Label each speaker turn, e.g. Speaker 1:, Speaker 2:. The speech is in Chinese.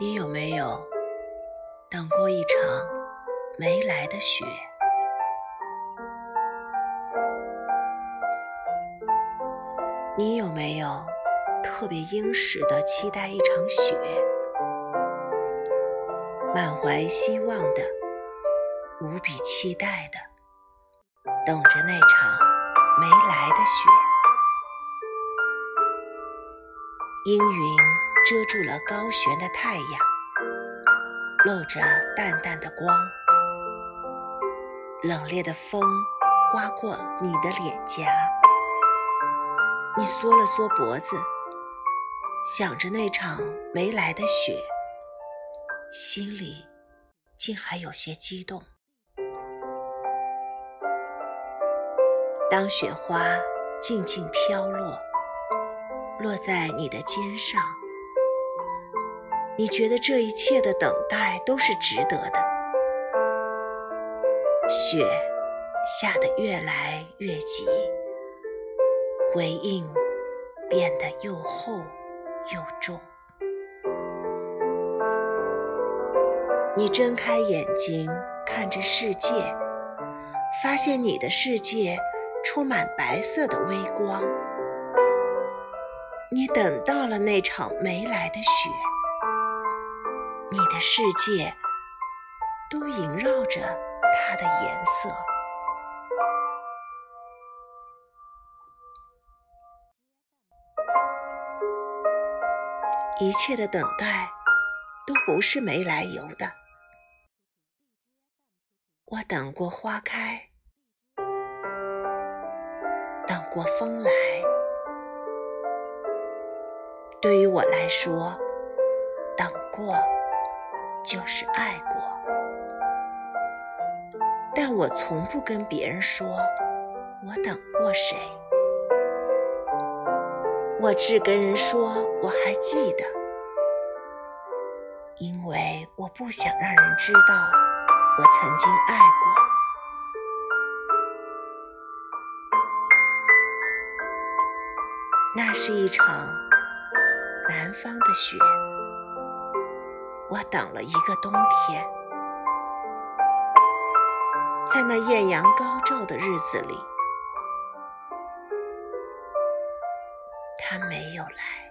Speaker 1: 你有没有等过一场没来的雪？你有没有特别殷实的期待一场雪？满怀希望的，无比期待的，等着那场没来的雪。阴云遮住了高悬的太阳，露着淡淡的光。冷冽的风刮过你的脸颊，你缩了缩脖子，想着那场没来的雪，心里竟还有些激动。当雪花静静飘落。落在你的肩上，你觉得这一切的等待都是值得的。雪下得越来越急，回应变得又厚又重。你睁开眼睛看着世界，发现你的世界充满白色的微光。你等到了那场没来的雪，你的世界都萦绕着它的颜色。一切的等待都不是没来由的。我等过花开，等过风来。对于我来说，等过就是爱过，但我从不跟别人说我等过谁。我只跟人说我还记得，因为我不想让人知道我曾经爱过。那是一场。南方的雪，我等了一个冬天，在那艳阳高照的日子里，他没有来。